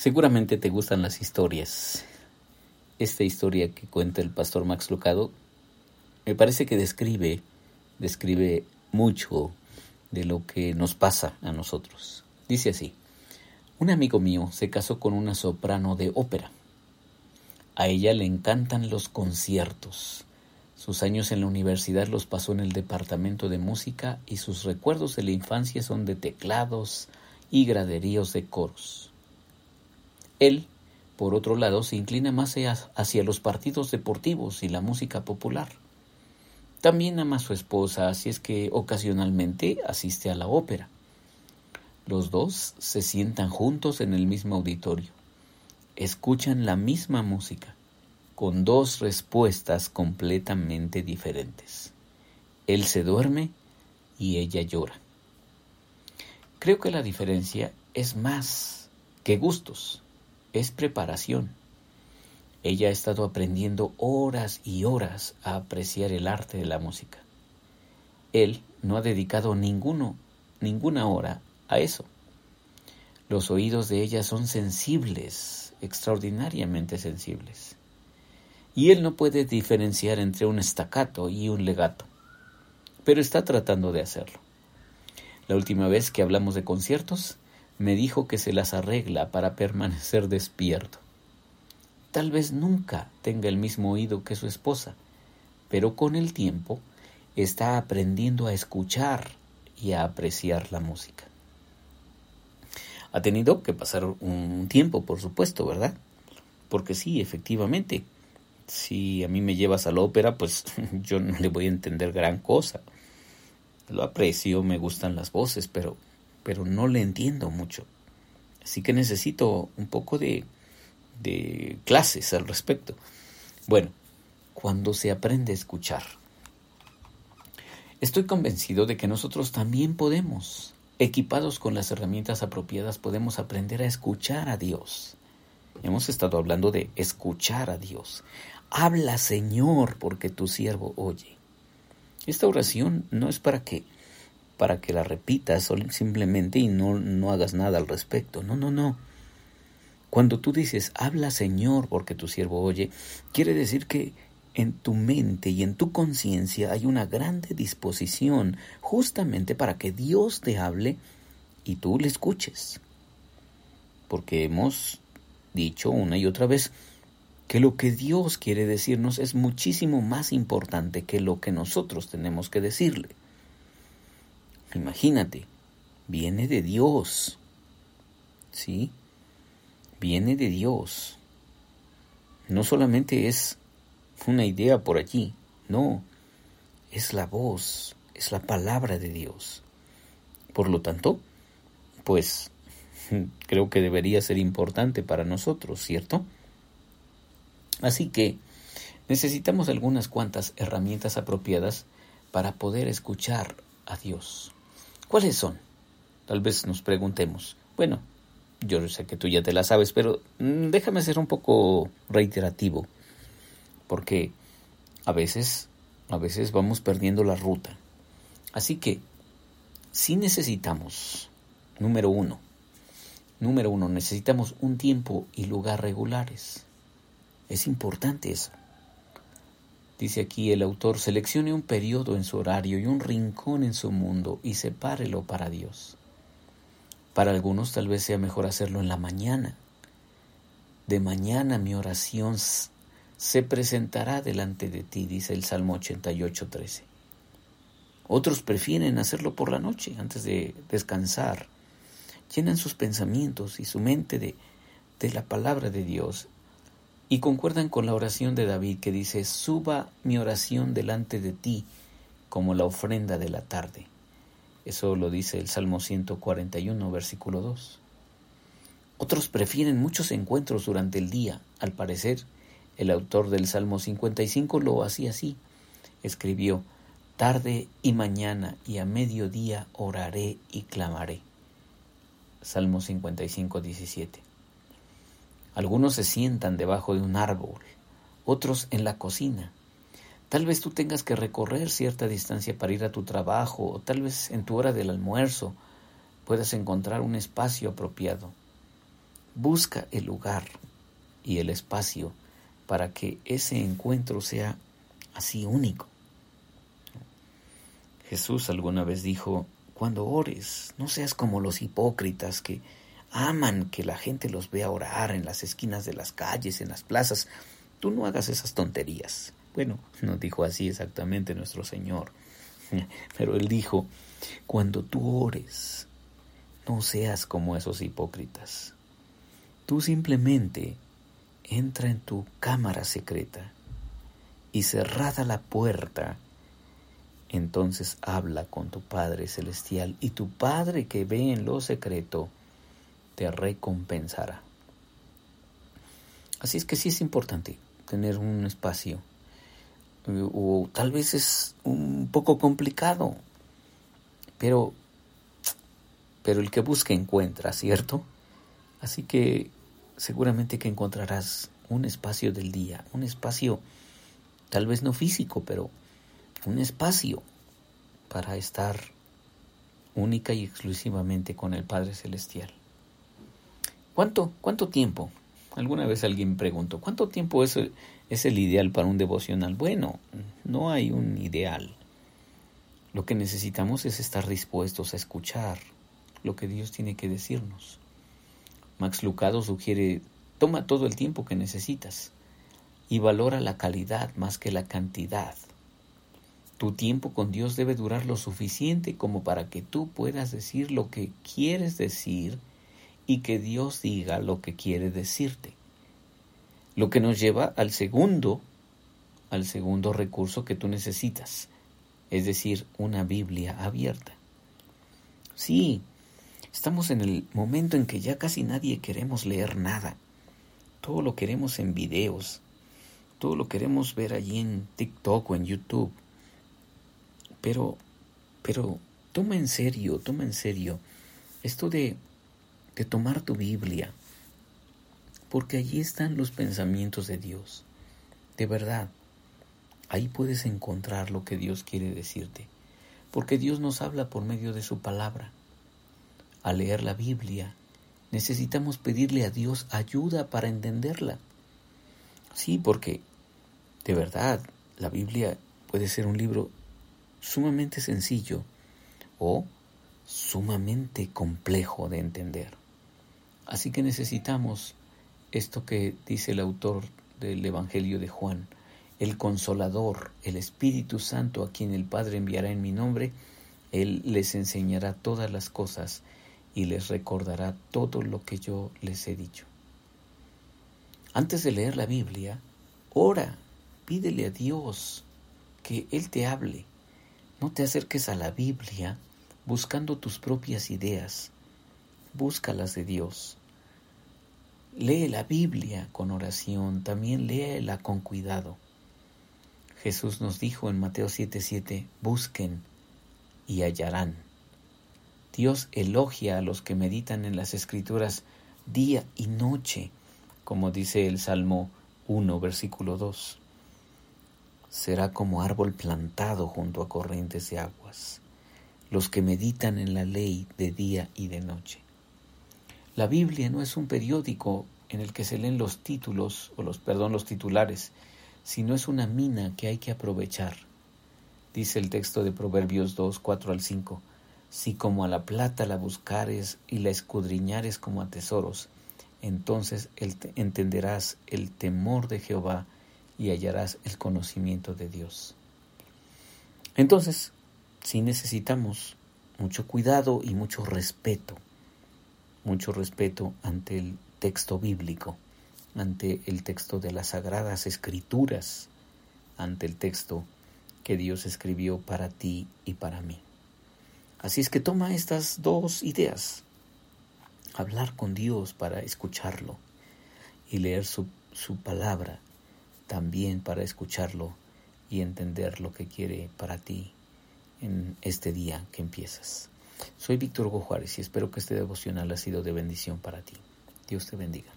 Seguramente te gustan las historias. Esta historia que cuenta el pastor Max Lucado me parece que describe, describe mucho de lo que nos pasa a nosotros. Dice así, un amigo mío se casó con una soprano de ópera. A ella le encantan los conciertos. Sus años en la universidad los pasó en el departamento de música y sus recuerdos de la infancia son de teclados y graderíos de coros. Él, por otro lado, se inclina más hacia los partidos deportivos y la música popular. También ama a su esposa, así es que ocasionalmente asiste a la ópera. Los dos se sientan juntos en el mismo auditorio. Escuchan la misma música, con dos respuestas completamente diferentes. Él se duerme y ella llora. Creo que la diferencia es más que gustos es preparación. Ella ha estado aprendiendo horas y horas a apreciar el arte de la música. Él no ha dedicado ninguno, ninguna hora a eso. Los oídos de ella son sensibles, extraordinariamente sensibles. Y él no puede diferenciar entre un estacato y un legato, pero está tratando de hacerlo. La última vez que hablamos de conciertos, me dijo que se las arregla para permanecer despierto. Tal vez nunca tenga el mismo oído que su esposa, pero con el tiempo está aprendiendo a escuchar y a apreciar la música. Ha tenido que pasar un tiempo, por supuesto, ¿verdad? Porque sí, efectivamente, si a mí me llevas a la ópera, pues yo no le voy a entender gran cosa. Lo aprecio, me gustan las voces, pero pero no le entiendo mucho. Así que necesito un poco de, de clases al respecto. Bueno, cuando se aprende a escuchar, estoy convencido de que nosotros también podemos, equipados con las herramientas apropiadas, podemos aprender a escuchar a Dios. Hemos estado hablando de escuchar a Dios. Habla, Señor, porque tu siervo oye. Esta oración no es para que para que la repitas simplemente y no, no hagas nada al respecto. No, no, no. Cuando tú dices, habla Señor porque tu siervo oye, quiere decir que en tu mente y en tu conciencia hay una grande disposición justamente para que Dios te hable y tú le escuches. Porque hemos dicho una y otra vez que lo que Dios quiere decirnos es muchísimo más importante que lo que nosotros tenemos que decirle. Imagínate, viene de Dios. ¿Sí? Viene de Dios. No solamente es una idea por allí, no, es la voz, es la palabra de Dios. Por lo tanto, pues creo que debería ser importante para nosotros, ¿cierto? Así que necesitamos algunas cuantas herramientas apropiadas para poder escuchar a Dios. ¿Cuáles son? Tal vez nos preguntemos. Bueno, yo sé que tú ya te la sabes, pero mm, déjame ser un poco reiterativo, porque a veces, a veces vamos perdiendo la ruta. Así que, si necesitamos, número uno, número uno, necesitamos un tiempo y lugar regulares. Es importante eso. Dice aquí el autor, seleccione un periodo en su horario y un rincón en su mundo y sepárelo para Dios. Para algunos tal vez sea mejor hacerlo en la mañana. De mañana mi oración se presentará delante de ti, dice el Salmo 88.13. Otros prefieren hacerlo por la noche, antes de descansar. Llenan sus pensamientos y su mente de, de la palabra de Dios y concuerdan con la oración de David que dice, suba mi oración delante de ti como la ofrenda de la tarde. Eso lo dice el Salmo 141, versículo 2. Otros prefieren muchos encuentros durante el día. Al parecer, el autor del Salmo 55 lo hacía así. Escribió, tarde y mañana y a mediodía oraré y clamaré. Salmo 55, 17. Algunos se sientan debajo de un árbol, otros en la cocina. Tal vez tú tengas que recorrer cierta distancia para ir a tu trabajo, o tal vez en tu hora del almuerzo puedas encontrar un espacio apropiado. Busca el lugar y el espacio para que ese encuentro sea así único. Jesús alguna vez dijo, cuando ores, no seas como los hipócritas que aman que la gente los vea orar en las esquinas de las calles, en las plazas. Tú no hagas esas tonterías. Bueno, no dijo así exactamente nuestro Señor, pero Él dijo, cuando tú ores, no seas como esos hipócritas. Tú simplemente entra en tu cámara secreta y cerrada la puerta, entonces habla con tu Padre Celestial y tu Padre que ve en lo secreto te recompensará. Así es que sí es importante tener un espacio o tal vez es un poco complicado, pero pero el que busca encuentra, ¿cierto? Así que seguramente que encontrarás un espacio del día, un espacio tal vez no físico, pero un espacio para estar única y exclusivamente con el Padre Celestial. ¿Cuánto, cuánto tiempo? Alguna vez alguien preguntó, ¿cuánto tiempo es el, es el ideal para un devocional? Bueno, no hay un ideal. Lo que necesitamos es estar dispuestos a escuchar lo que Dios tiene que decirnos. Max Lucado sugiere, toma todo el tiempo que necesitas y valora la calidad más que la cantidad. Tu tiempo con Dios debe durar lo suficiente como para que tú puedas decir lo que quieres decir y que Dios diga lo que quiere decirte. Lo que nos lleva al segundo, al segundo recurso que tú necesitas, es decir, una Biblia abierta. Sí, Estamos en el momento en que ya casi nadie queremos leer nada. Todo lo queremos en videos. Todo lo queremos ver allí en TikTok o en YouTube. Pero, pero, toma en serio, toma en serio esto de, de tomar tu Biblia. Porque allí están los pensamientos de Dios. De verdad. Ahí puedes encontrar lo que Dios quiere decirte. Porque Dios nos habla por medio de su palabra al leer la Biblia, necesitamos pedirle a Dios ayuda para entenderla. Sí, porque de verdad la Biblia puede ser un libro sumamente sencillo o sumamente complejo de entender. Así que necesitamos esto que dice el autor del Evangelio de Juan, el consolador, el Espíritu Santo a quien el Padre enviará en mi nombre, Él les enseñará todas las cosas y les recordará todo lo que yo les he dicho. Antes de leer la Biblia, ora, pídele a Dios que Él te hable. No te acerques a la Biblia buscando tus propias ideas, búscalas de Dios. Lee la Biblia con oración, también léela con cuidado. Jesús nos dijo en Mateo 7:7, busquen y hallarán. Dios elogia a los que meditan en las escrituras día y noche, como dice el Salmo 1, versículo 2. Será como árbol plantado junto a corrientes de aguas, los que meditan en la ley de día y de noche. La Biblia no es un periódico en el que se leen los títulos o los perdón los titulares, sino es una mina que hay que aprovechar. Dice el texto de Proverbios 2, 4 al 5. Si como a la plata la buscares y la escudriñares como a tesoros, entonces entenderás el temor de Jehová y hallarás el conocimiento de Dios. Entonces, sí necesitamos mucho cuidado y mucho respeto, mucho respeto ante el texto bíblico, ante el texto de las sagradas escrituras, ante el texto que Dios escribió para ti y para mí. Así es que toma estas dos ideas. Hablar con Dios para escucharlo y leer su, su palabra también para escucharlo y entender lo que quiere para ti en este día que empiezas. Soy Víctor Hugo Juárez y espero que este devocional ha sido de bendición para ti. Dios te bendiga.